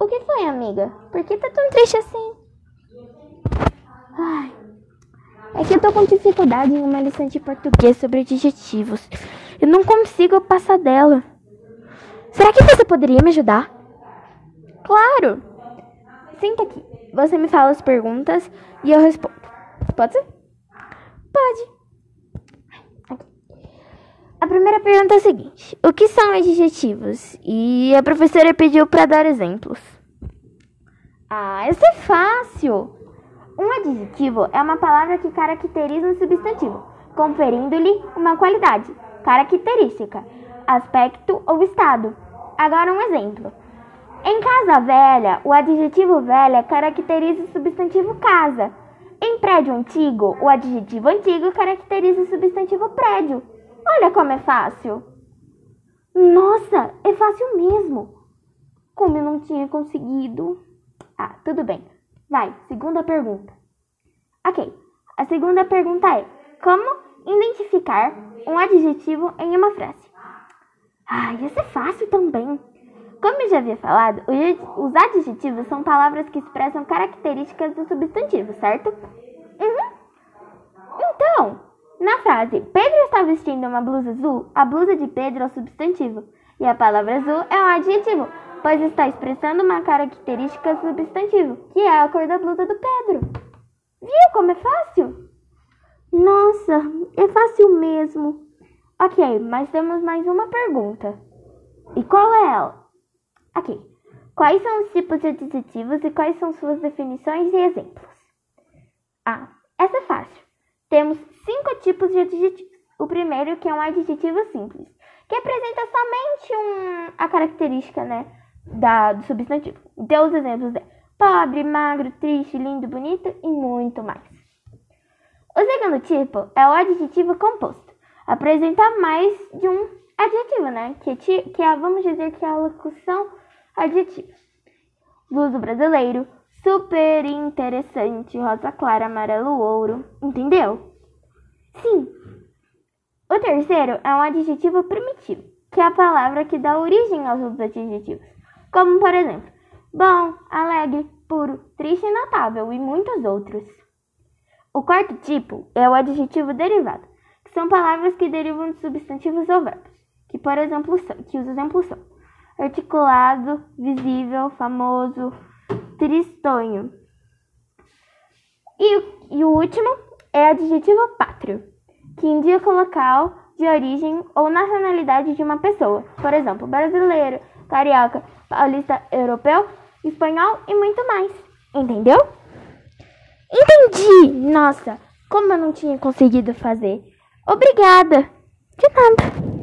O que foi, amiga? Por que tá tão triste assim? Ai, é que eu tô com dificuldade em uma lição de português sobre adjetivos. Eu não consigo passar dela. Será que você poderia me ajudar? Claro! Senta aqui. Você me fala as perguntas e eu respondo. Pode ser? Pode. Primeira pergunta é a seguinte: O que são adjetivos? E a professora pediu para dar exemplos. Ah, isso é fácil! Um adjetivo é uma palavra que caracteriza um substantivo, conferindo-lhe uma qualidade, característica, aspecto ou estado. Agora um exemplo. Em casa velha, o adjetivo velha caracteriza o substantivo casa. Em prédio antigo, o adjetivo antigo caracteriza o substantivo prédio. Olha como é fácil. Nossa, é fácil mesmo. Como eu não tinha conseguido. Ah, tudo bem. Vai, segunda pergunta. Ok, a segunda pergunta é: Como identificar um adjetivo em uma frase? Ah, isso é fácil também. Como eu já havia falado, os adjetivos são palavras que expressam características do substantivo, certo? Uhum. Então, na frase Pedro está vestindo uma blusa azul, a blusa de Pedro é o substantivo e a palavra azul é um adjetivo, pois está expressando uma característica substantivo, que é a cor da blusa do Pedro. Viu como é fácil? Nossa, é fácil mesmo. Ok, mas temos mais uma pergunta. E qual é ela? Ok. Quais são os tipos de adjetivos e quais são suas definições e exemplos? Ah, essa é fácil. Temos cinco tipos de adjetivos. O primeiro que é um adjetivo simples, que apresenta somente um, a característica né, da, do substantivo. Então os exemplos é pobre, magro, triste, lindo, bonito e muito mais. O segundo tipo é o adjetivo composto. Apresenta mais de um adjetivo, né? Que, que é, vamos dizer que é a locução adjetiva. Luso brasileiro, super interessante, rosa clara, amarelo, ouro. Entendeu? Sim. O terceiro é um adjetivo primitivo, que é a palavra que dá origem aos outros adjetivos. Como, por exemplo, bom, alegre, puro, triste e notável, e muitos outros. O quarto tipo é o adjetivo derivado, que são palavras que derivam de substantivos ou verbos, que, por exemplo, são, que os exemplos são articulado, visível, famoso, tristonho. E, e o último é adjetivo pátrio, que indica o local de origem ou nacionalidade de uma pessoa, por exemplo, brasileiro, carioca, paulista, europeu, espanhol e muito mais. Entendeu? Entendi! Nossa, como eu não tinha conseguido fazer. Obrigada! De nada.